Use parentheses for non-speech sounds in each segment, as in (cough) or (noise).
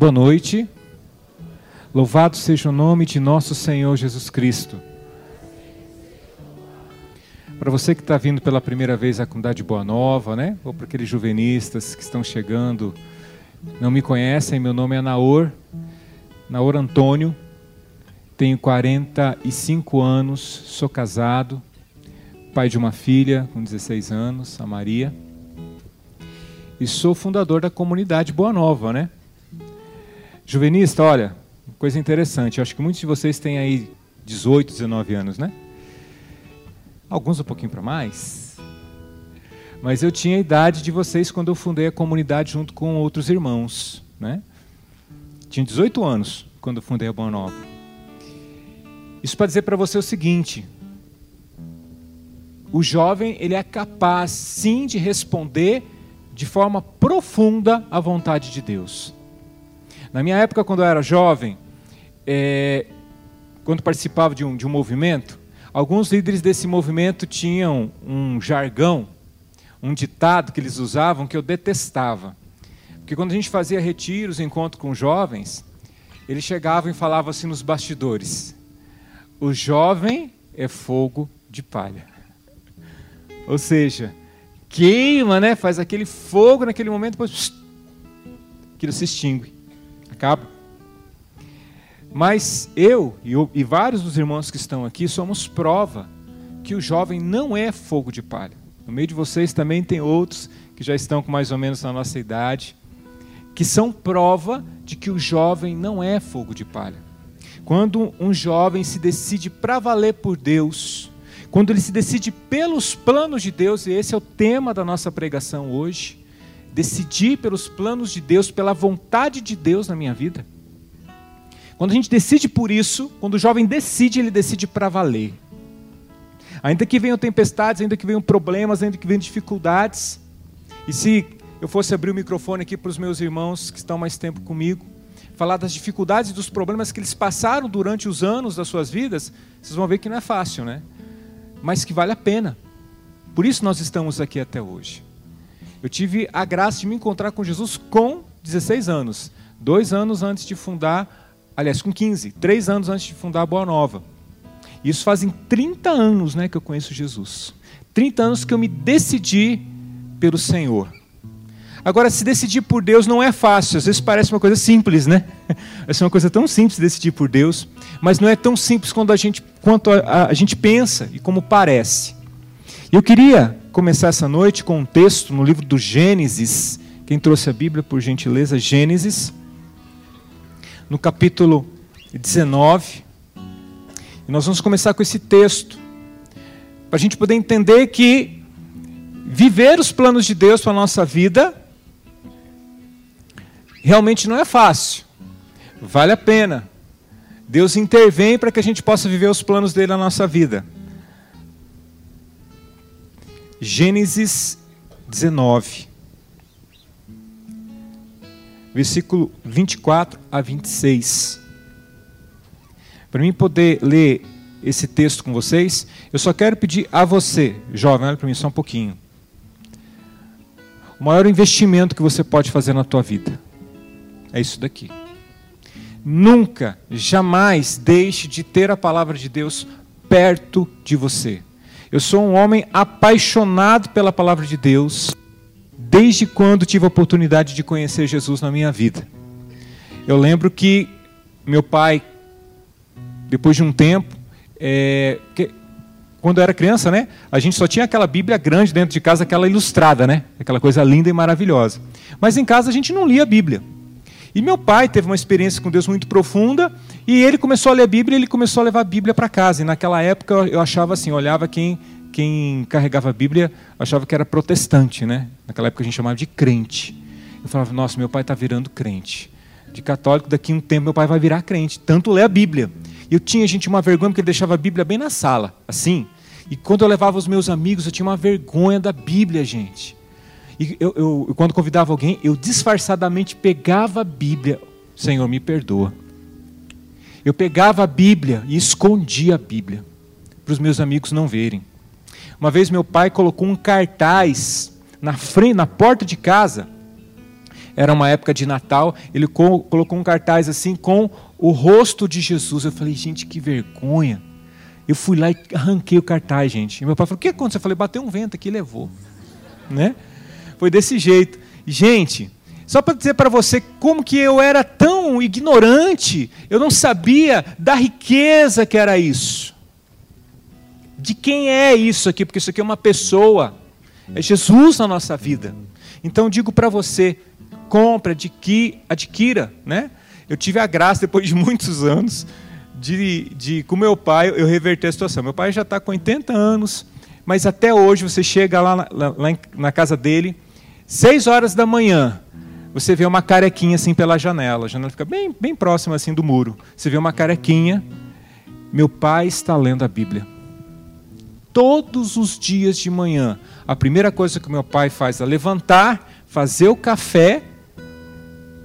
Boa noite. Louvado seja o nome de nosso Senhor Jesus Cristo. Para você que está vindo pela primeira vez à comunidade Boa Nova, né? Ou para aqueles juvenistas que estão chegando, não me conhecem, meu nome é Naor, Naor Antônio, tenho 45 anos, sou casado, pai de uma filha com 16 anos, a Maria, e sou fundador da comunidade Boa Nova, né? Juvenista, olha, coisa interessante. Eu acho que muitos de vocês têm aí 18, 19 anos, né? Alguns um pouquinho para mais. Mas eu tinha a idade de vocês quando eu fundei a comunidade junto com outros irmãos, né? Tinha 18 anos quando eu fundei a Boa Nova. Isso para dizer para você o seguinte: o jovem ele é capaz sim de responder de forma profunda à vontade de Deus. Na minha época, quando eu era jovem, é, quando participava de um, de um movimento, alguns líderes desse movimento tinham um jargão, um ditado que eles usavam que eu detestava. Porque quando a gente fazia retiros, encontro com jovens, eles chegavam e falavam assim nos bastidores: o jovem é fogo de palha. Ou seja, queima, né? faz aquele fogo naquele momento, depois aquilo se extingue acaba. Mas eu e, vários dos irmãos que estão aqui somos prova que o jovem não é fogo de palha. No meio de vocês também tem outros que já estão com mais ou menos na nossa idade, que são prova de que o jovem não é fogo de palha. Quando um jovem se decide para valer por Deus, quando ele se decide pelos planos de Deus, e esse é o tema da nossa pregação hoje, decidir pelos planos de Deus, pela vontade de Deus na minha vida. Quando a gente decide por isso, quando o jovem decide, ele decide para valer. Ainda que venham tempestades, ainda que venham problemas, ainda que venham dificuldades. E se eu fosse abrir o microfone aqui para os meus irmãos que estão mais tempo comigo, falar das dificuldades e dos problemas que eles passaram durante os anos das suas vidas, vocês vão ver que não é fácil, né? Mas que vale a pena. Por isso nós estamos aqui até hoje. Eu tive a graça de me encontrar com Jesus com 16 anos. Dois anos antes de fundar, aliás, com 15, três anos antes de fundar a Boa Nova. Isso fazem 30 anos né, que eu conheço Jesus. 30 anos que eu me decidi pelo Senhor. Agora, se decidir por Deus não é fácil, às vezes parece uma coisa simples, né? (laughs) É uma coisa tão simples decidir por Deus, mas não é tão simples quando a gente, quanto a, a, a gente pensa e como parece. Eu queria começar essa noite com um texto no livro do Gênesis. Quem trouxe a Bíblia, por gentileza, Gênesis, no capítulo 19. E nós vamos começar com esse texto, para a gente poder entender que viver os planos de Deus para a nossa vida realmente não é fácil, vale a pena. Deus intervém para que a gente possa viver os planos dele na nossa vida. Gênesis 19, versículo 24 a 26. Para mim poder ler esse texto com vocês, eu só quero pedir a você, jovem, olha para mim só um pouquinho. O maior investimento que você pode fazer na tua vida é isso daqui. Nunca, jamais deixe de ter a palavra de Deus perto de você. Eu sou um homem apaixonado pela palavra de Deus, desde quando tive a oportunidade de conhecer Jesus na minha vida. Eu lembro que meu pai, depois de um tempo, é, que, quando eu era criança, né, a gente só tinha aquela Bíblia grande dentro de casa, aquela ilustrada, né, aquela coisa linda e maravilhosa. Mas em casa a gente não lia a Bíblia. E meu pai teve uma experiência com Deus muito profunda e ele começou a ler a Bíblia e ele começou a levar a Bíblia para casa. E naquela época eu achava assim, olhava quem, quem carregava a Bíblia, achava que era protestante, né? Naquela época a gente chamava de crente. Eu falava, nossa, meu pai está virando crente. De católico, daqui a um tempo meu pai vai virar crente. Tanto lê a Bíblia. E eu tinha, gente, uma vergonha porque ele deixava a Bíblia bem na sala, assim. E quando eu levava os meus amigos, eu tinha uma vergonha da Bíblia, gente. E eu, eu, quando convidava alguém, eu disfarçadamente pegava a Bíblia. Senhor, me perdoa. Eu pegava a Bíblia e escondia a Bíblia para os meus amigos não verem. Uma vez meu pai colocou um cartaz na frente, na porta de casa. era uma época de Natal, ele colocou um cartaz assim com o rosto de Jesus. Eu falei, gente, que vergonha. Eu fui lá e arranquei o cartaz, gente. E meu pai falou: o que aconteceu? Eu falei: bateu um vento aqui e levou. Né? Foi desse jeito. Gente, só para dizer para você como que eu era tão ignorante, eu não sabia da riqueza que era isso. De quem é isso aqui? Porque isso aqui é uma pessoa. É Jesus na nossa vida. Então digo para você, compre, adquira, né? Eu tive a graça depois de muitos anos de, de com meu pai eu reverter a situação. Meu pai já está com 80 anos, mas até hoje você chega lá, lá, lá na casa dele, 6 horas da manhã, você vê uma carequinha assim pela janela. A janela fica bem, bem próxima assim do muro. Você vê uma carequinha. Meu pai está lendo a Bíblia. Todos os dias de manhã, a primeira coisa que meu pai faz é levantar, fazer o café.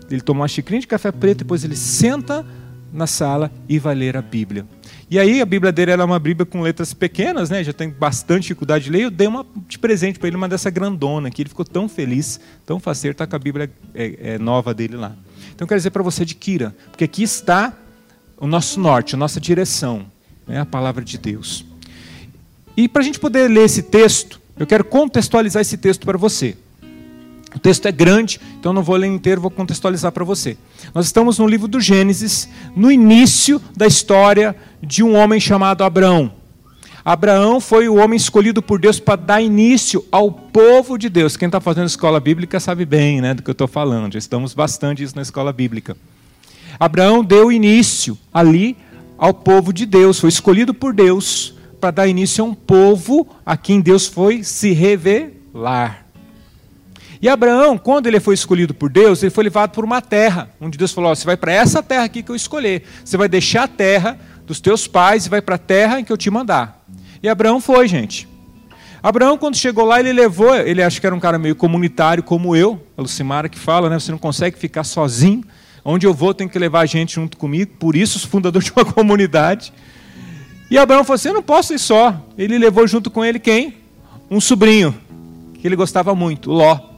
Ele toma uma xicrinha de café preto, depois ele senta na sala e vai ler a Bíblia. E aí a Bíblia dele era uma Bíblia com letras pequenas, né? Já tem bastante dificuldade de ler. Eu dei uma de presente para ele uma dessa grandona que ele ficou tão feliz, tão faceiro, está com a Bíblia é, é, nova dele lá. Então eu quero dizer para você adquira, porque aqui está o nosso norte, a nossa direção, né? a palavra de Deus. E para a gente poder ler esse texto, eu quero contextualizar esse texto para você. O texto é grande, então não vou ler inteiro, vou contextualizar para você. Nós estamos no livro do Gênesis, no início da história de um homem chamado Abraão. Abraão foi o homem escolhido por Deus para dar início ao povo de Deus. Quem está fazendo escola bíblica sabe bem né, do que eu estou falando, já estamos bastante isso na escola bíblica. Abraão deu início ali ao povo de Deus, foi escolhido por Deus para dar início a um povo a quem Deus foi se revelar. E Abraão, quando ele foi escolhido por Deus, ele foi levado por uma terra, onde Deus falou: você vai para essa terra aqui que eu escolher. Você vai deixar a terra dos teus pais e vai para a terra em que eu te mandar. E Abraão foi, gente. Abraão, quando chegou lá, ele levou, ele acha que era um cara meio comunitário como eu, a Lucimara que fala, né? Você não consegue ficar sozinho. Onde eu vou, tem que levar gente junto comigo. Por isso, os fundadores de uma (laughs) comunidade. E Abraão falou assim: Eu não posso ir só. Ele levou junto com ele quem? Um sobrinho, que ele gostava muito, Ló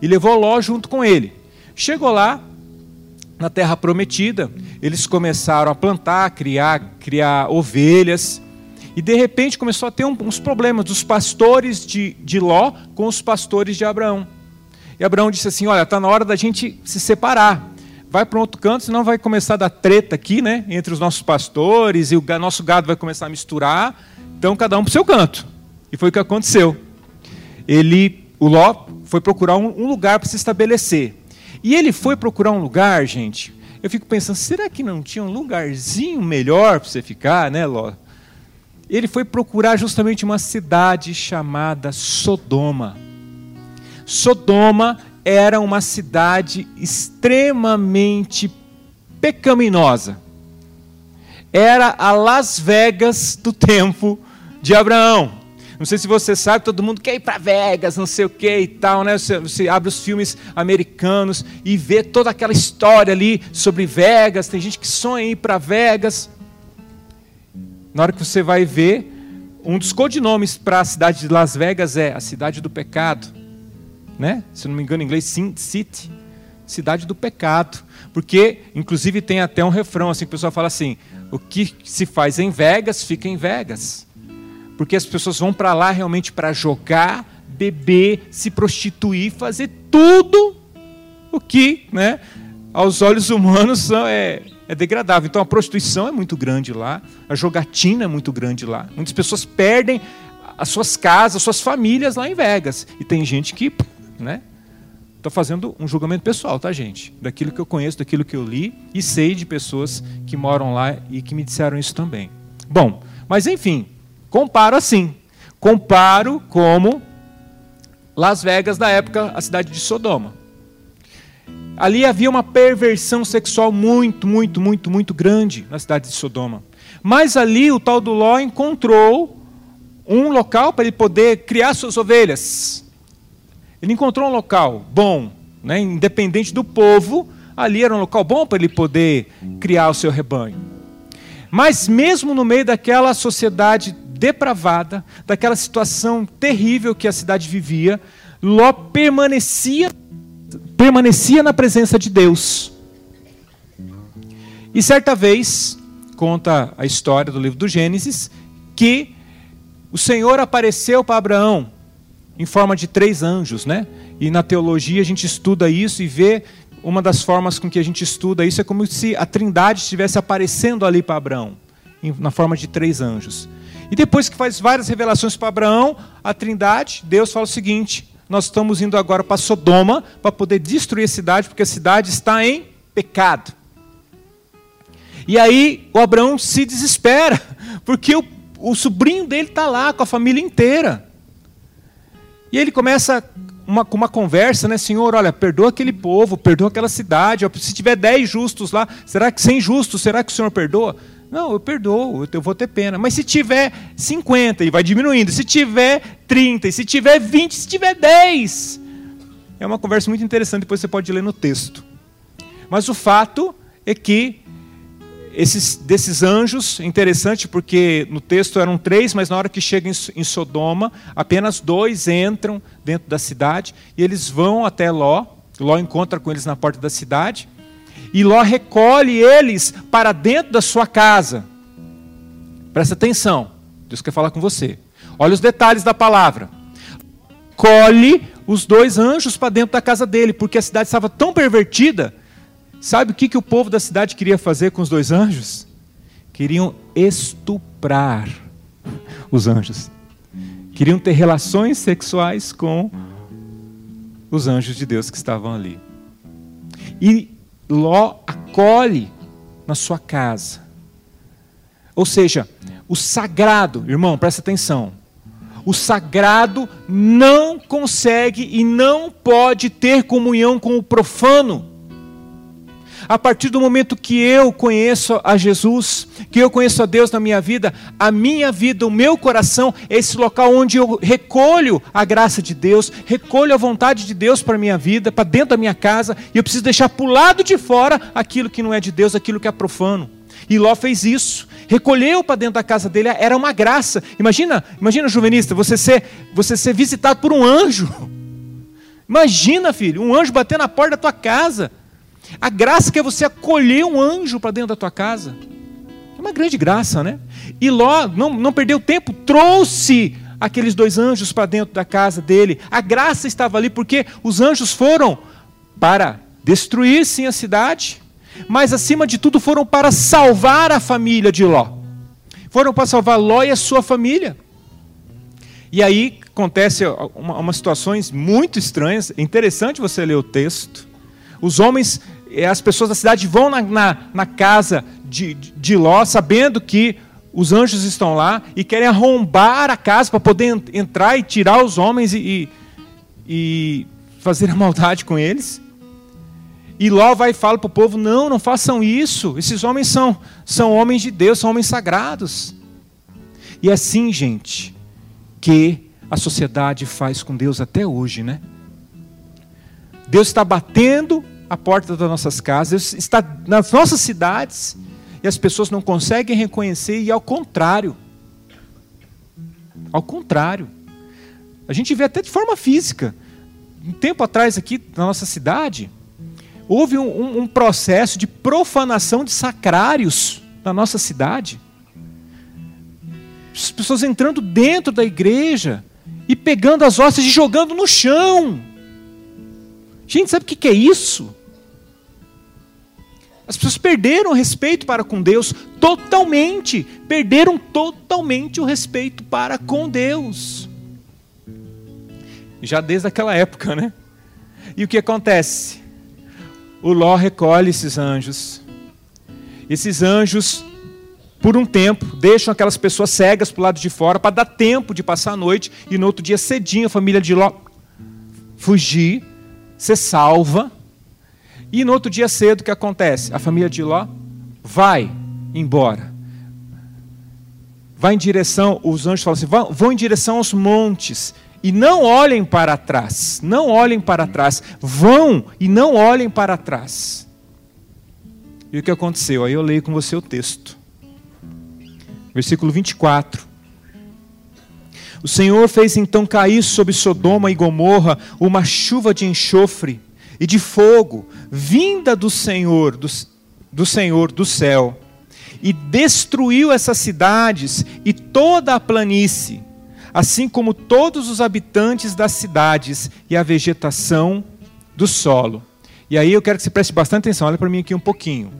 e levou Ló junto com ele. Chegou lá, na terra prometida, eles começaram a plantar, criar, criar ovelhas, e de repente começou a ter uns problemas dos pastores de, de Ló com os pastores de Abraão. E Abraão disse assim: Olha, está na hora da gente se separar. Vai para outro canto, senão vai começar a dar treta aqui, né? Entre os nossos pastores, e o nosso gado vai começar a misturar. Então, cada um para o seu canto. E foi o que aconteceu. Ele, o Ló, foi procurar um lugar para se estabelecer. E ele foi procurar um lugar, gente. Eu fico pensando, será que não tinha um lugarzinho melhor para você ficar, né, Ló? Ele foi procurar justamente uma cidade chamada Sodoma. Sodoma era uma cidade extremamente pecaminosa. Era a Las Vegas do tempo de Abraão. Não sei se você sabe, todo mundo quer ir para Vegas, não sei o que e tal, né? Você, você, abre os filmes americanos e vê toda aquela história ali sobre Vegas. Tem gente que sonha em ir para Vegas. Na hora que você vai ver, um dos codinomes para a cidade de Las Vegas é a cidade do pecado, né? Se não me engano, em inglês, Sin City, cidade do pecado, porque inclusive tem até um refrão assim que o pessoal fala assim: o que se faz em Vegas fica em Vegas porque as pessoas vão para lá realmente para jogar, beber, se prostituir, fazer tudo o que, né, aos olhos humanos é, é degradável. Então a prostituição é muito grande lá, a jogatina é muito grande lá. Muitas pessoas perdem as suas casas, as suas famílias lá em Vegas. E tem gente que, né, Estou fazendo um julgamento pessoal, tá, gente? Daquilo que eu conheço, daquilo que eu li e sei de pessoas que moram lá e que me disseram isso também. Bom, mas enfim, Comparo assim. Comparo como Las Vegas da época, a cidade de Sodoma. Ali havia uma perversão sexual muito, muito, muito, muito grande na cidade de Sodoma. Mas ali o tal do Ló encontrou um local para ele poder criar suas ovelhas. Ele encontrou um local bom, né, independente do povo, ali era um local bom para ele poder criar o seu rebanho. Mas mesmo no meio daquela sociedade depravada, daquela situação terrível que a cidade vivia, Ló permanecia permanecia na presença de Deus. E certa vez, conta a história do livro do Gênesis, que o Senhor apareceu para Abraão em forma de três anjos, né? E na teologia a gente estuda isso e vê uma das formas com que a gente estuda isso é como se a Trindade estivesse aparecendo ali para Abraão, na forma de três anjos. E depois que faz várias revelações para Abraão, a Trindade, Deus fala o seguinte: nós estamos indo agora para Sodoma para poder destruir a cidade, porque a cidade está em pecado. E aí o Abraão se desespera, (laughs) porque o, o sobrinho dele está lá com a família inteira. E ele começa uma, com uma conversa, né? Senhor, olha, perdoa aquele povo, perdoa aquela cidade. Se tiver dez justos lá, será que sem justos, será que o Senhor perdoa? Não, eu perdoo, eu vou ter pena. Mas se tiver 50 e vai diminuindo, se tiver 30, se tiver 20, se tiver 10. É uma conversa muito interessante, depois você pode ler no texto. Mas o fato é que esses, desses anjos, interessante porque no texto eram três, mas na hora que chegam em Sodoma, apenas dois entram dentro da cidade e eles vão até Ló. Ló encontra com eles na porta da cidade e Ló recolhe eles para dentro da sua casa. Presta atenção, Deus quer falar com você. Olha os detalhes da palavra. Colhe os dois anjos para dentro da casa dele, porque a cidade estava tão pervertida Sabe o que, que o povo da cidade queria fazer com os dois anjos? Queriam estuprar os anjos. Queriam ter relações sexuais com os anjos de Deus que estavam ali. E Ló acolhe na sua casa. Ou seja, o sagrado, irmão, presta atenção. O sagrado não consegue e não pode ter comunhão com o profano. A partir do momento que eu conheço a Jesus, que eu conheço a Deus na minha vida, a minha vida, o meu coração é esse local onde eu recolho a graça de Deus, recolho a vontade de Deus para a minha vida, para dentro da minha casa, e eu preciso deixar para o lado de fora aquilo que não é de Deus, aquilo que é profano. E Ló fez isso, recolheu para dentro da casa dele, era uma graça. Imagina, imagina, juvenista, você ser, você ser visitado por um anjo. Imagina, filho, um anjo bater na porta da tua casa. A graça que é você acolher um anjo para dentro da tua casa. É uma grande graça, né? E Ló não, não perdeu tempo, trouxe aqueles dois anjos para dentro da casa dele. A graça estava ali porque os anjos foram para destruir sim a cidade, mas acima de tudo foram para salvar a família de Ló. Foram para salvar Ló e a sua família. E aí acontece umas uma situações muito estranhas. É interessante você ler o texto. Os homens as pessoas da cidade vão na, na, na casa de, de Ló, sabendo que os anjos estão lá e querem arrombar a casa para poder entrar e tirar os homens e, e, e, fazer a maldade com eles. E Ló vai e fala para o povo: não, não façam isso. Esses homens são, são homens de Deus, são homens sagrados. E é assim, gente, que a sociedade faz com Deus até hoje, né? Deus está batendo a porta das nossas casas, está nas nossas cidades e as pessoas não conseguem reconhecer e ao contrário. Ao contrário. A gente vê até de forma física. Um tempo atrás aqui na nossa cidade, houve um, um, um processo de profanação de sacrários na nossa cidade. As pessoas entrando dentro da igreja e pegando as hóstias e jogando no chão. Gente, sabe o que é isso? As pessoas perderam o respeito para com Deus totalmente, perderam totalmente o respeito para com Deus. Já desde aquela época, né? E o que acontece? O Ló recolhe esses anjos. Esses anjos, por um tempo, deixam aquelas pessoas cegas para o lado de fora para dar tempo de passar a noite e no outro dia cedinho a família de Ló fugir, ser salva e no outro dia cedo, o que acontece? A família de Ló vai embora. Vai em direção, os anjos falam assim: vão, vão em direção aos montes e não olhem para trás. Não olhem para trás. Vão e não olhem para trás. E o que aconteceu? Aí eu leio com você o texto. Versículo 24. O Senhor fez então cair sobre Sodoma e Gomorra uma chuva de enxofre e de fogo, vinda do Senhor, do, do Senhor do céu, e destruiu essas cidades e toda a planície, assim como todos os habitantes das cidades e a vegetação do solo. E aí eu quero que você preste bastante atenção, olha para mim aqui um pouquinho.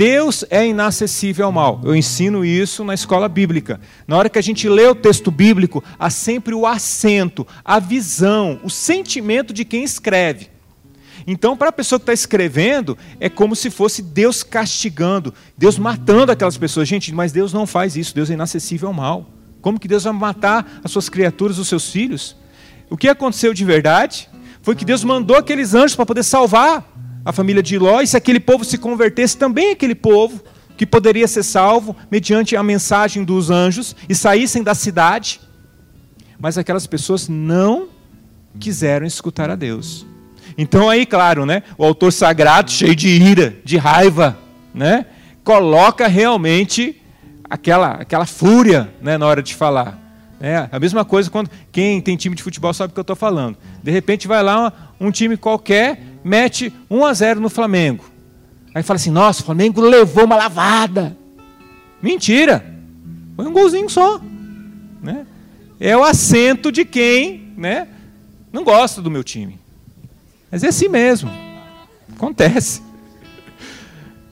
Deus é inacessível ao mal. Eu ensino isso na escola bíblica. Na hora que a gente lê o texto bíblico, há sempre o acento, a visão, o sentimento de quem escreve. Então, para a pessoa que está escrevendo, é como se fosse Deus castigando, Deus matando aquelas pessoas. Gente, mas Deus não faz isso, Deus é inacessível ao mal. Como que Deus vai matar as suas criaturas, os seus filhos? O que aconteceu de verdade foi que Deus mandou aqueles anjos para poder salvar a família de Ló, e se aquele povo se convertesse, também aquele povo que poderia ser salvo mediante a mensagem dos anjos e saíssem da cidade. Mas aquelas pessoas não quiseram escutar a Deus. Então aí, claro, né, o autor sagrado, cheio de ira, de raiva, né, coloca realmente aquela, aquela fúria né, na hora de falar. É a mesma coisa quando quem tem time de futebol sabe o que eu estou falando. De repente vai lá um, um time qualquer, mete 1 a 0 no Flamengo. Aí fala assim: nossa, o Flamengo levou uma lavada. Mentira! Foi um golzinho só. Né? É o assento de quem né, não gosta do meu time. Mas é assim mesmo. Acontece.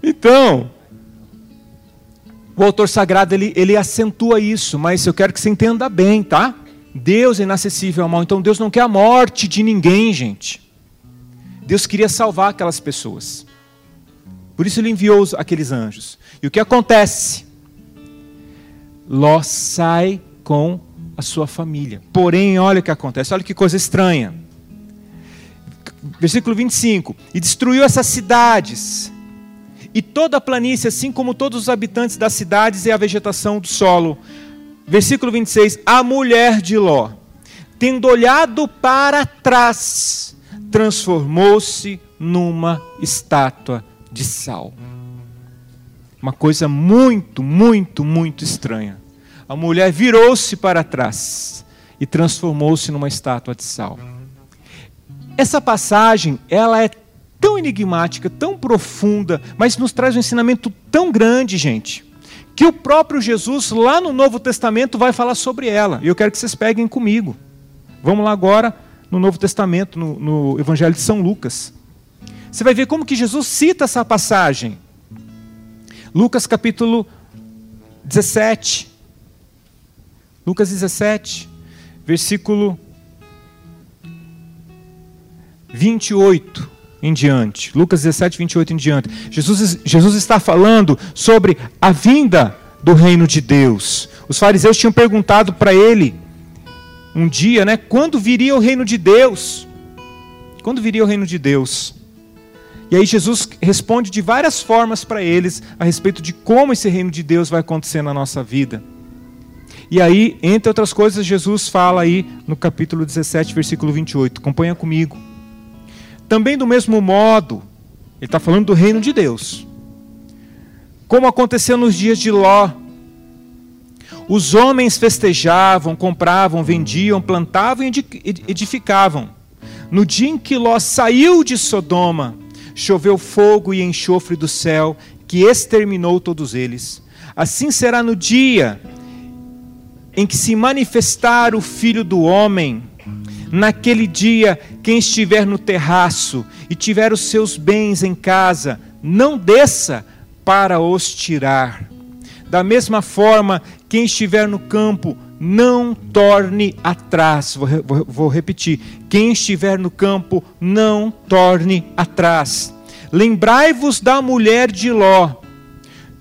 Então, o autor sagrado ele, ele acentua isso, mas eu quero que você entenda bem, tá? Deus é inacessível ao mal, então Deus não quer a morte de ninguém, gente. Deus queria salvar aquelas pessoas. Por isso ele enviou aqueles anjos. E o que acontece? Ló sai com a sua família. Porém, olha o que acontece, olha que coisa estranha versículo 25: E destruiu essas cidades, e toda a planície, assim como todos os habitantes das cidades e a vegetação do solo. Versículo 26: A mulher de Ló, tendo olhado para trás, transformou-se numa estátua de sal. Uma coisa muito, muito, muito estranha. A mulher virou-se para trás e transformou-se numa estátua de sal. Essa passagem, ela é tão enigmática, tão profunda, mas nos traz um ensinamento tão grande, gente, que o próprio Jesus, lá no Novo Testamento, vai falar sobre ela. E eu quero que vocês peguem comigo. Vamos lá agora no Novo Testamento, no, no Evangelho de São Lucas. Você vai ver como que Jesus cita essa passagem. Lucas capítulo 17. Lucas 17, versículo 28 em diante. Lucas 17, 28 em diante. Jesus, Jesus está falando sobre a vinda do reino de Deus. Os fariseus tinham perguntado para ele um dia, né, quando viria o reino de Deus? Quando viria o reino de Deus? E aí Jesus responde de várias formas para eles a respeito de como esse reino de Deus vai acontecer na nossa vida. E aí, entre outras coisas, Jesus fala aí no capítulo 17, versículo 28. Acompanha comigo. Também do mesmo modo, ele está falando do reino de Deus. Como aconteceu nos dias de Ló. Os homens festejavam, compravam, vendiam, plantavam e edificavam. No dia em que Ló saiu de Sodoma, choveu fogo e enxofre do céu, que exterminou todos eles. Assim será no dia em que se manifestar o Filho do Homem. Naquele dia, quem estiver no terraço e tiver os seus bens em casa, não desça para os tirar. Da mesma forma, quem estiver no campo, não torne atrás. Vou, vou, vou, repetir: quem estiver no campo, não torne atrás. Lembrai-vos da mulher de Ló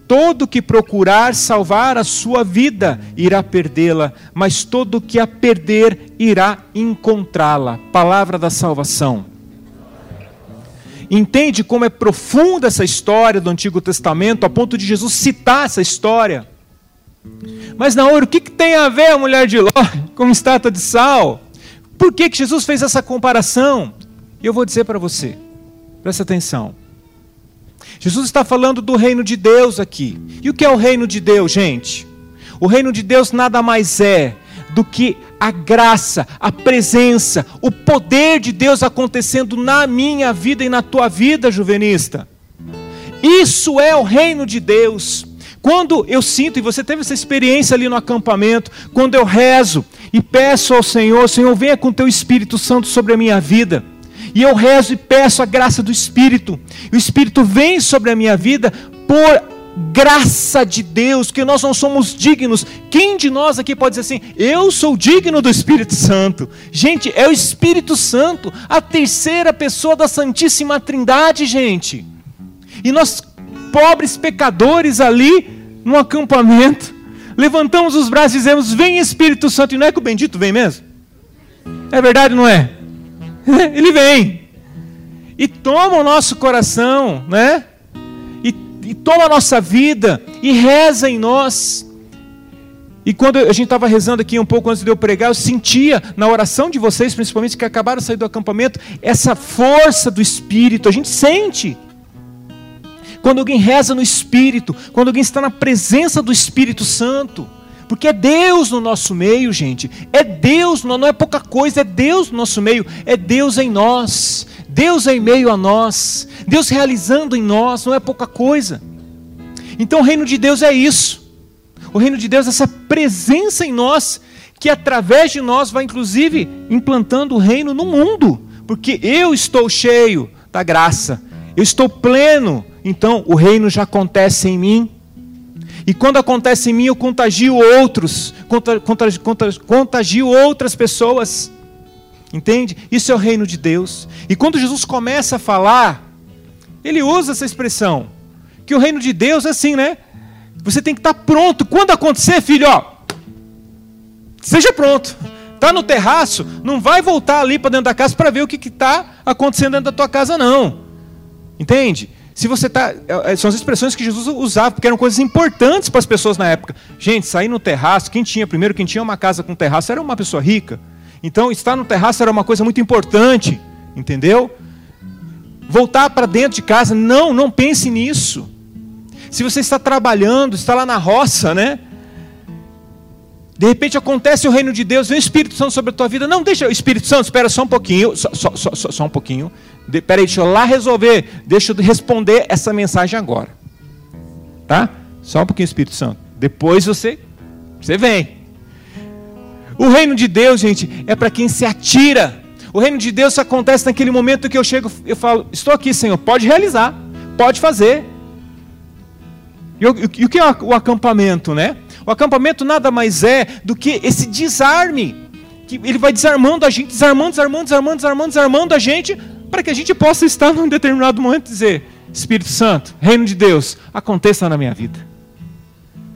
Todo que procurar salvar a sua vida irá perdê-la, mas todo que a perder irá encontrá-la. Palavra da salvação. Entende como é profunda essa história do Antigo Testamento, a ponto de Jesus citar essa história? Mas, Naor, o que, que tem a ver a mulher de Ló com estátua de sal? Por que, que Jesus fez essa comparação? E eu vou dizer para você, presta atenção. Jesus está falando do reino de Deus aqui. E o que é o reino de Deus, gente? O reino de Deus nada mais é do que a graça, a presença, o poder de Deus acontecendo na minha vida e na tua vida, juvenista. Isso é o reino de Deus. Quando eu sinto, e você teve essa experiência ali no acampamento, quando eu rezo e peço ao Senhor, Senhor, venha com teu Espírito Santo sobre a minha vida. E eu rezo e peço a graça do Espírito. E o Espírito vem sobre a minha vida por graça de Deus, que nós não somos dignos. Quem de nós aqui pode dizer assim: Eu sou digno do Espírito Santo? Gente, é o Espírito Santo, a terceira pessoa da Santíssima Trindade, gente. E nós, pobres pecadores ali, no acampamento, levantamos os braços e dizemos: Vem Espírito Santo. E não é que o bendito vem mesmo? É verdade, não é? (laughs) Ele vem. E toma o nosso coração, né? e toma a nossa vida e reza em nós. E quando a gente estava rezando aqui um pouco antes de eu pregar, eu sentia na oração de vocês, principalmente que acabaram de sair do acampamento, essa força do Espírito. A gente sente. Quando alguém reza no Espírito, quando alguém está na presença do Espírito Santo. Porque é Deus no nosso meio, gente. É Deus, não é pouca coisa, é Deus no nosso meio, é Deus em nós. Deus em meio a nós, Deus realizando em nós, não é pouca coisa. Então o reino de Deus é isso. O reino de Deus é essa presença em nós, que através de nós vai inclusive implantando o reino no mundo, porque eu estou cheio da graça, eu estou pleno, então o reino já acontece em mim. E quando acontece em mim, eu contagio outros, contagio outras pessoas. Entende? Isso é o reino de Deus. E quando Jesus começa a falar, ele usa essa expressão, que o reino de Deus é assim, né? Você tem que estar pronto. Quando acontecer, filho, ó, seja pronto. Tá no terraço, não vai voltar ali para dentro da casa para ver o que está acontecendo dentro da tua casa, não. Entende? Se você tá, é, é, são as expressões que Jesus usava, porque eram coisas importantes para as pessoas na época. Gente, sair no terraço, quem tinha primeiro, quem tinha uma casa com terraço era uma pessoa rica. Então, estar no terraço era uma coisa muito importante, entendeu? Voltar para dentro de casa, não, não pense nisso. Se você está trabalhando, está lá na roça, né? De repente acontece o reino de Deus, vem o Espírito Santo sobre a tua vida. Não, deixa o Espírito Santo, espera só um pouquinho, só, só, só, só um pouquinho. De, peraí, deixa eu lá resolver, deixa eu responder essa mensagem agora. Tá? Só um pouquinho, Espírito Santo. Depois você, você vem. O reino de Deus, gente, é para quem se atira. O reino de Deus acontece naquele momento que eu chego, eu falo: Estou aqui, Senhor, pode realizar, pode fazer. E, e o que é o acampamento, né? O acampamento nada mais é do que esse desarme. Que ele vai desarmando a gente, desarmando, desarmando, desarmando, desarmando, desarmando a gente, para que a gente possa estar num determinado momento e dizer: Espírito Santo, reino de Deus, aconteça na minha vida.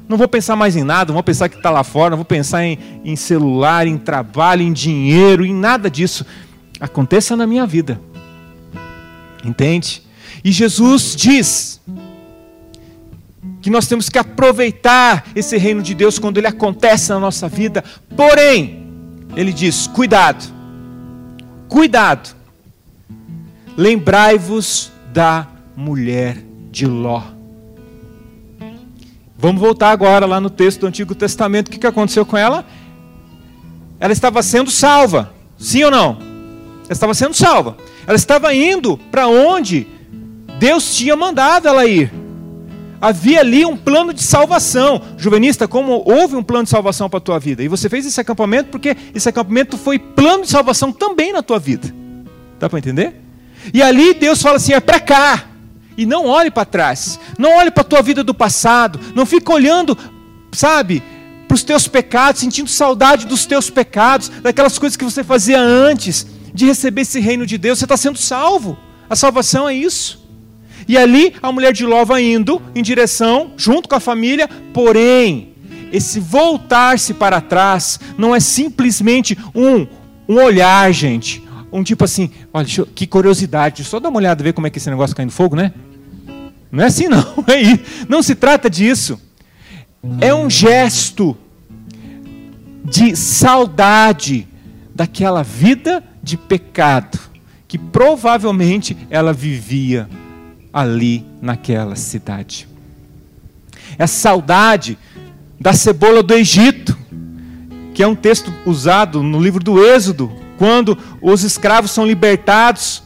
Não vou pensar mais em nada, não vou pensar que está lá fora, não vou pensar em, em celular, em trabalho, em dinheiro, em nada disso. Aconteça na minha vida. Entende? E Jesus diz que nós temos que aproveitar esse reino de Deus quando ele acontece na nossa vida. Porém, ele diz: cuidado, cuidado, lembrai-vos da mulher de Ló. Vamos voltar agora lá no texto do Antigo Testamento. O que, aconteceu com ela? Ela estava sendo salva. Sim ou não? Ela estava sendo salva. Ela estava indo para onde Deus tinha mandado ela ir. Havia ali um plano de salvação. Juvenista, como houve um plano de salvação para a tua vida? E você fez esse acampamento porque esse acampamento foi plano de salvação também na tua vida. Dá para entender? E ali Deus fala assim: é para cá. E não olhe para trás. Não olhe para a tua vida do passado. Não fique olhando, sabe, para os teus pecados, sentindo saudade dos teus pecados, daquelas coisas que você fazia antes de receber esse reino de Deus. Você está sendo salvo. A salvação é isso. E ali a mulher de Ló vai indo em direção, junto com a família, porém, esse voltar-se para trás não é simplesmente um, um olhar, gente um tipo assim, olha, eu, que curiosidade, só dá uma olhada, ver como é que esse negócio cai no fogo, né? Não é assim não, (laughs) é não se trata disso. É um gesto de saudade daquela vida de pecado que provavelmente ela vivia ali naquela cidade. É saudade da cebola do Egito. que é um texto usado no livro do Êxodo, quando os escravos são libertados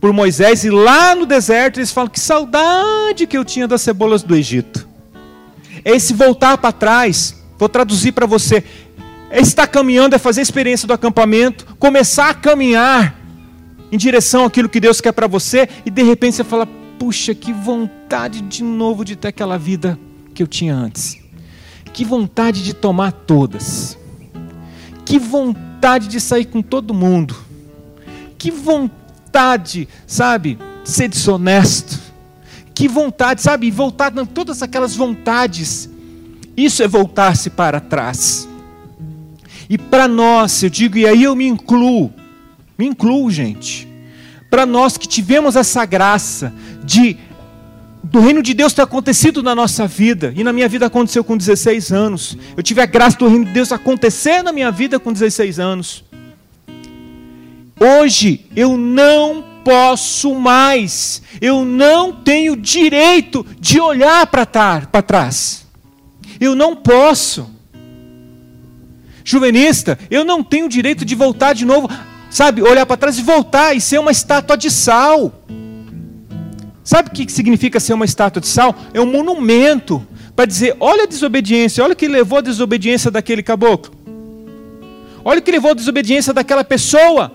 por Moisés e lá no deserto eles falam que saudade que eu tinha das cebolas do Egito. É esse voltar para trás. Vou traduzir para você. É estar caminhando, é fazer a experiência do acampamento, começar a caminhar em direção àquilo que Deus quer para você e de repente você fala: puxa, que vontade de novo de ter aquela vida que eu tinha antes. Que vontade de tomar todas. Que vontade de sair com todo mundo. Que vontade, sabe, de ser desonesto. Que vontade, sabe, voltar todas aquelas vontades. Isso é voltar-se para trás. E para nós, eu digo, e aí eu me incluo, me incluo, gente. Para nós que tivemos essa graça de do reino de Deus ter acontecido na nossa vida, e na minha vida aconteceu com 16 anos. Eu tive a graça do reino de Deus acontecer na minha vida com 16 anos. Hoje eu não posso mais, eu não tenho direito de olhar para trás. Eu não posso. Juvenista, eu não tenho direito de voltar de novo, sabe, olhar para trás e voltar e ser uma estátua de sal. Sabe o que significa ser uma estátua de sal? É um monumento para dizer: olha a desobediência, olha o que levou a desobediência daquele caboclo. Olha o que levou a desobediência daquela pessoa.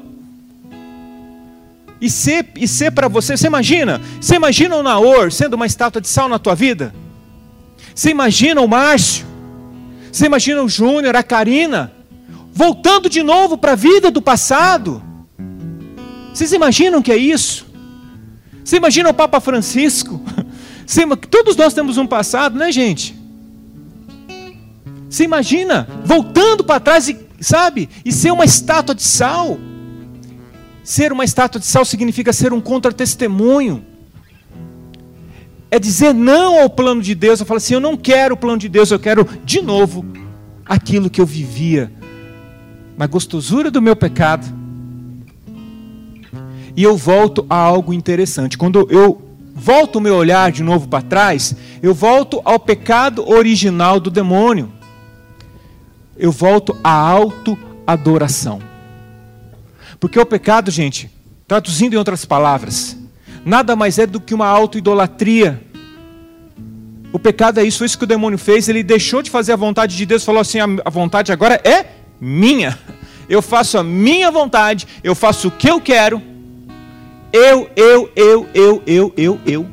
E ser, e ser para você, você imagina? Você imagina o Naor sendo uma estátua de sal na tua vida? Você imagina o Márcio? Você imagina o Júnior, a Karina? Voltando de novo para a vida do passado? Vocês imaginam que é isso? Você imagina o Papa Francisco? (laughs) Você, todos nós temos um passado, né, gente? Você imagina voltando para trás e, sabe, e ser uma estátua de sal? Ser uma estátua de sal significa ser um contra-testemunho. É dizer não ao plano de Deus. Eu falo assim: eu não quero o plano de Deus, eu quero de novo aquilo que eu vivia na gostosura do meu pecado e eu volto a algo interessante. Quando eu volto o meu olhar de novo para trás, eu volto ao pecado original do demônio. Eu volto à auto-adoração. Porque o pecado, gente, traduzindo em outras palavras, nada mais é do que uma auto-idolatria. O pecado é isso, foi isso que o demônio fez. Ele deixou de fazer a vontade de Deus, falou assim: a vontade agora é minha. Eu faço a minha vontade, eu faço o que eu quero, eu, eu, eu, eu, eu, eu, eu.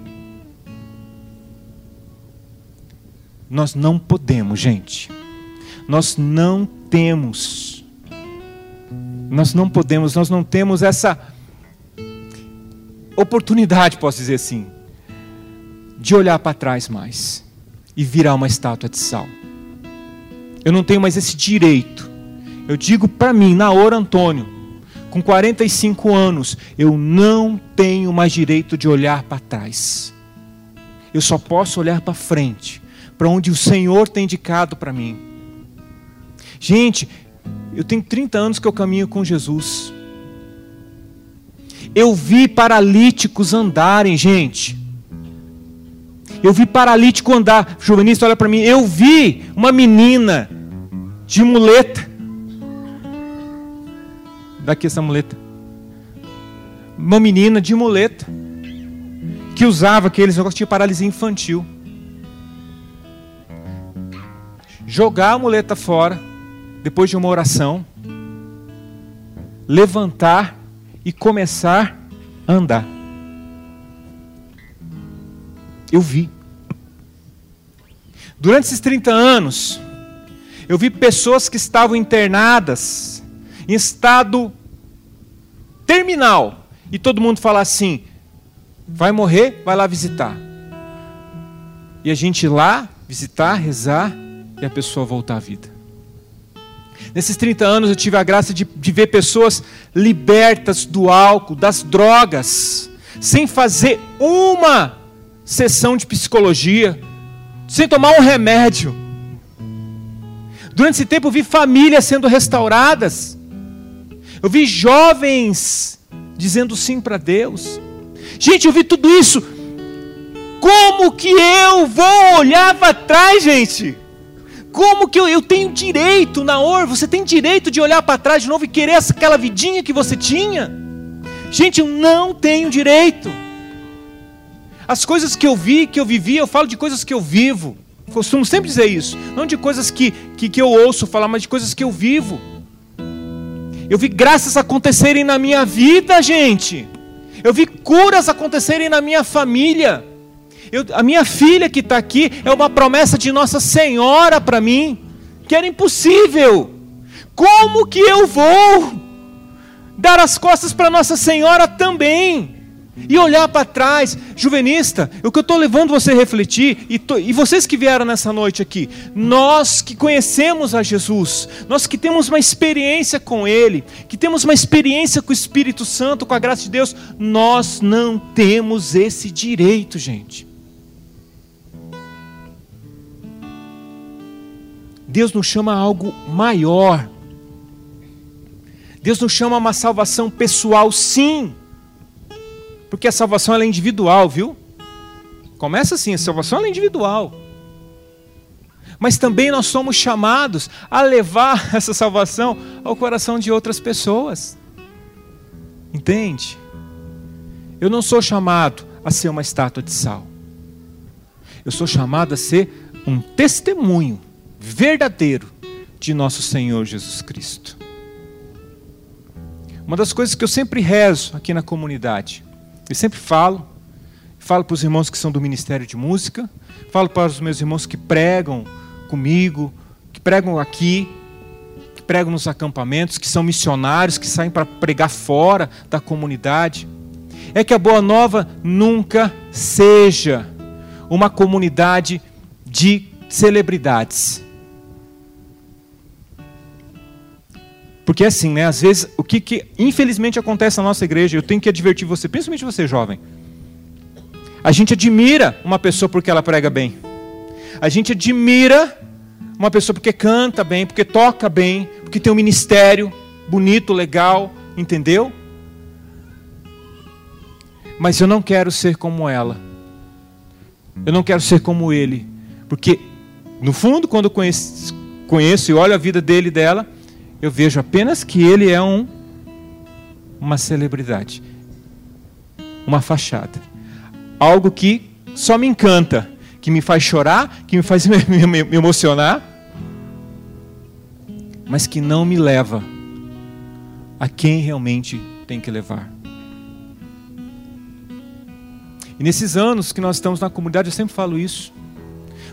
Nós não podemos, gente. Nós não temos. Nós não podemos, nós não temos essa oportunidade, posso dizer assim, de olhar para trás mais e virar uma estátua de sal. Eu não tenho mais esse direito. Eu digo para mim, na hora Antônio, com 45 anos, eu não tenho mais direito de olhar para trás. Eu só posso olhar para frente, para onde o Senhor tem indicado para mim. Gente, eu tenho 30 anos que eu caminho com Jesus. Eu vi paralíticos andarem, gente. Eu vi paralítico andar. Juvenista, olha para mim. Eu vi uma menina de muleta daqui essa muleta. Uma menina de muleta que usava aqueles negócios de paralisia infantil. Jogar a muleta fora depois de uma oração, levantar e começar a andar. Eu vi. Durante esses 30 anos, eu vi pessoas que estavam internadas em estado terminal e todo mundo fala assim: vai morrer, vai lá visitar. E a gente ir lá visitar, rezar e a pessoa voltar à vida. Nesses 30 anos eu tive a graça de, de ver pessoas libertas do álcool, das drogas, sem fazer uma sessão de psicologia, sem tomar um remédio. Durante esse tempo eu vi famílias sendo restauradas. Eu vi jovens dizendo sim para Deus. Gente, eu vi tudo isso. Como que eu vou olhar para trás, gente? Como que eu, eu tenho direito, Naor? Você tem direito de olhar para trás de novo e querer aquela vidinha que você tinha? Gente, eu não tenho direito. As coisas que eu vi, que eu vivi, eu falo de coisas que eu vivo. Costumo sempre dizer isso. Não de coisas que, que, que eu ouço falar, mas de coisas que eu vivo. Eu vi graças acontecerem na minha vida, gente. Eu vi curas acontecerem na minha família. Eu, a minha filha que está aqui é uma promessa de Nossa Senhora para mim, que era impossível. Como que eu vou dar as costas para Nossa Senhora também? E olhar para trás, juvenista, o que eu estou levando você a refletir, e, to, e vocês que vieram nessa noite aqui, nós que conhecemos a Jesus, nós que temos uma experiência com Ele, que temos uma experiência com o Espírito Santo, com a graça de Deus, nós não temos esse direito, gente. Deus nos chama a algo maior. Deus nos chama a uma salvação pessoal, sim. Porque a salvação é individual, viu? Começa assim, a salvação é individual. Mas também nós somos chamados a levar (laughs) essa salvação ao coração de outras pessoas. Entende? Eu não sou chamado a ser uma estátua de sal. Eu sou chamado a ser um testemunho verdadeiro de nosso Senhor Jesus Cristo. Uma das coisas que eu sempre rezo aqui na comunidade, eu sempre falo, falo para os irmãos que são do Ministério de Música, falo para os meus irmãos que pregam comigo, que pregam aqui, que pregam nos acampamentos, que são missionários, que saem para pregar fora da comunidade, é que a Boa Nova nunca seja uma comunidade de celebridades. Porque assim, né? Às vezes, o que, que infelizmente acontece na nossa igreja, eu tenho que advertir você, principalmente você jovem. A gente admira uma pessoa porque ela prega bem. A gente admira uma pessoa porque canta bem, porque toca bem, porque tem um ministério bonito, legal, entendeu? Mas eu não quero ser como ela. Eu não quero ser como ele. Porque, no fundo, quando conheço, conheço e olho a vida dele e dela, eu vejo apenas que ele é um uma celebridade, uma fachada, algo que só me encanta, que me faz chorar, que me faz (laughs) me, me, me emocionar, mas que não me leva a quem realmente tem que levar. E nesses anos que nós estamos na comunidade, eu sempre falo isso.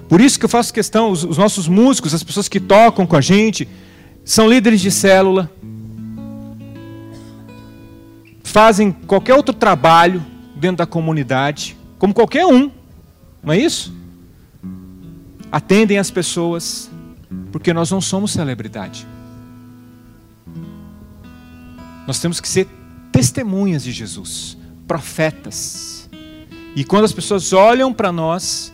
Por isso que eu faço questão, os, os nossos músicos, as pessoas que tocam com a gente, são líderes de célula, fazem qualquer outro trabalho dentro da comunidade, como qualquer um, não é isso? Atendem as pessoas, porque nós não somos celebridade. Nós temos que ser testemunhas de Jesus, profetas. E quando as pessoas olham para nós,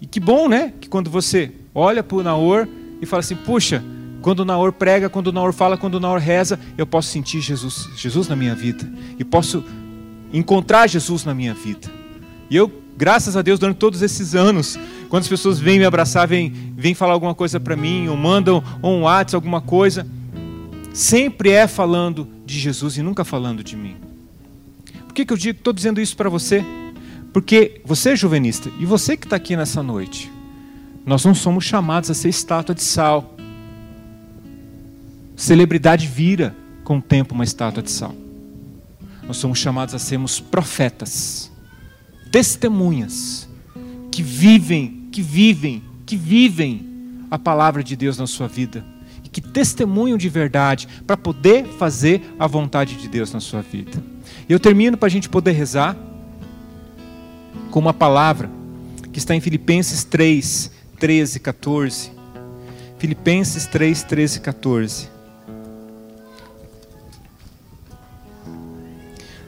e que bom, né? Que quando você olha para o Naor e fala assim: puxa, quando Naor prega, quando o Naor fala, quando o Naor reza, eu posso sentir Jesus, Jesus na minha vida. E posso encontrar Jesus na minha vida. E eu, graças a Deus, durante todos esses anos, quando as pessoas vêm me abraçar, vêm, vêm falar alguma coisa para mim, ou mandam um WhatsApp, alguma coisa, sempre é falando de Jesus e nunca falando de mim. Por que, que eu estou dizendo isso para você? Porque você é juvenista e você que está aqui nessa noite, nós não somos chamados a ser estátua de sal. Celebridade vira com o tempo uma estátua de sal. Nós somos chamados a sermos profetas, testemunhas que vivem, que vivem, que vivem a palavra de Deus na sua vida e que testemunham de verdade para poder fazer a vontade de Deus na sua vida. E eu termino para a gente poder rezar com uma palavra que está em Filipenses 3, 13, 14. Filipenses 3, 13 e 14.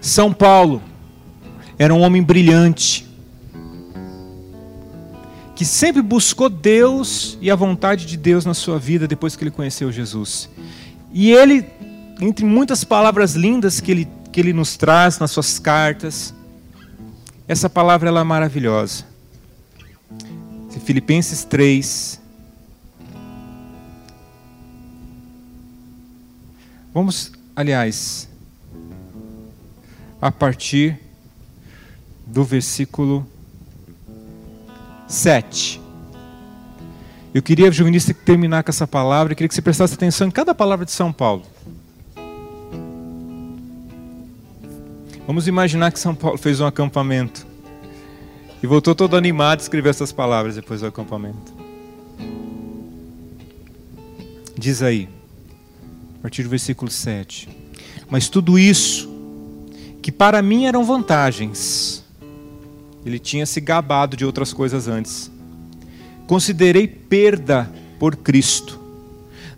São Paulo era um homem brilhante, que sempre buscou Deus e a vontade de Deus na sua vida depois que ele conheceu Jesus. E ele, entre muitas palavras lindas que ele, que ele nos traz nas suas cartas, essa palavra ela é maravilhosa. Filipenses 3. Vamos, aliás, a partir do versículo 7. Eu queria, juvenista, terminar com essa palavra. Eu queria que você prestasse atenção em cada palavra de São Paulo. Vamos imaginar que São Paulo fez um acampamento e voltou todo animado a escrever essas palavras depois do acampamento. Diz aí, a partir do versículo 7. Mas tudo isso, que para mim eram vantagens, ele tinha se gabado de outras coisas antes. Considerei perda por Cristo.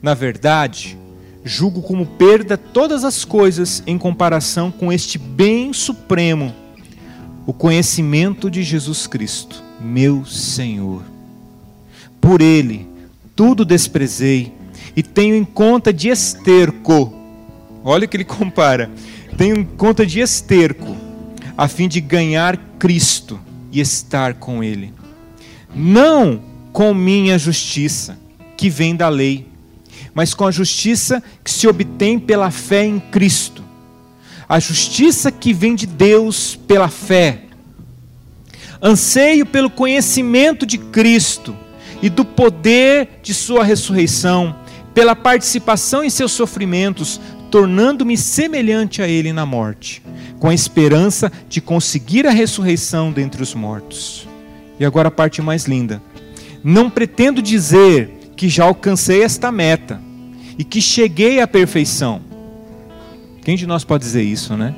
Na verdade, julgo como perda todas as coisas em comparação com este bem supremo, o conhecimento de Jesus Cristo, meu Senhor. Por ele, tudo desprezei e tenho em conta de esterco. Olha que ele compara. Tenho conta de esterco a fim de ganhar Cristo e estar com Ele. Não com minha justiça, que vem da lei, mas com a justiça que se obtém pela fé em Cristo. A justiça que vem de Deus pela fé. Anseio pelo conhecimento de Cristo e do poder de Sua ressurreição, pela participação em seus sofrimentos, tornando-me semelhante a Ele na morte com a esperança de conseguir a ressurreição dentre os mortos. E agora a parte mais linda. Não pretendo dizer que já alcancei esta meta e que cheguei à perfeição. Quem de nós pode dizer isso, né?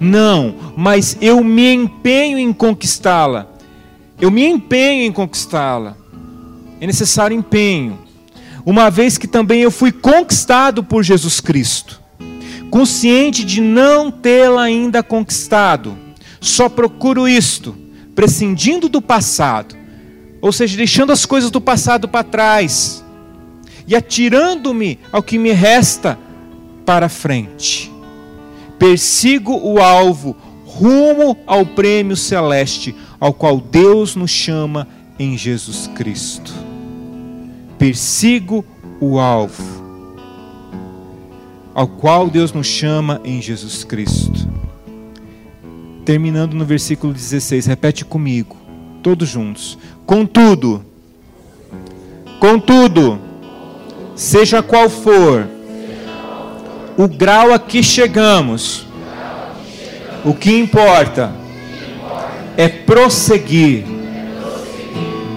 Não, mas eu me empenho em conquistá-la. Eu me empenho em conquistá-la. É necessário empenho. Uma vez que também eu fui conquistado por Jesus Cristo consciente de não tê-la ainda conquistado, só procuro isto, prescindindo do passado, ou seja, deixando as coisas do passado para trás e atirando-me ao que me resta para frente. Persigo o alvo rumo ao prêmio celeste, ao qual Deus nos chama em Jesus Cristo. Persigo o alvo ao qual Deus nos chama em Jesus Cristo. Terminando no versículo 16, repete comigo, todos juntos. Contudo, contudo, seja qual for o grau a que chegamos, o que importa é prosseguir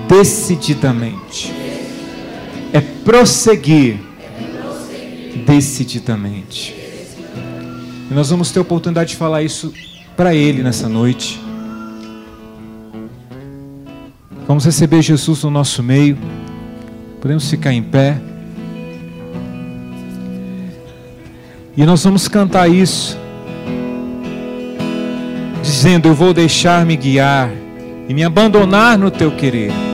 decididamente. É prosseguir decididamente. E nós vamos ter a oportunidade de falar isso para Ele nessa noite. Vamos receber Jesus no nosso meio. Podemos ficar em pé. E nós vamos cantar isso, dizendo: Eu vou deixar-me guiar e me abandonar no teu querer.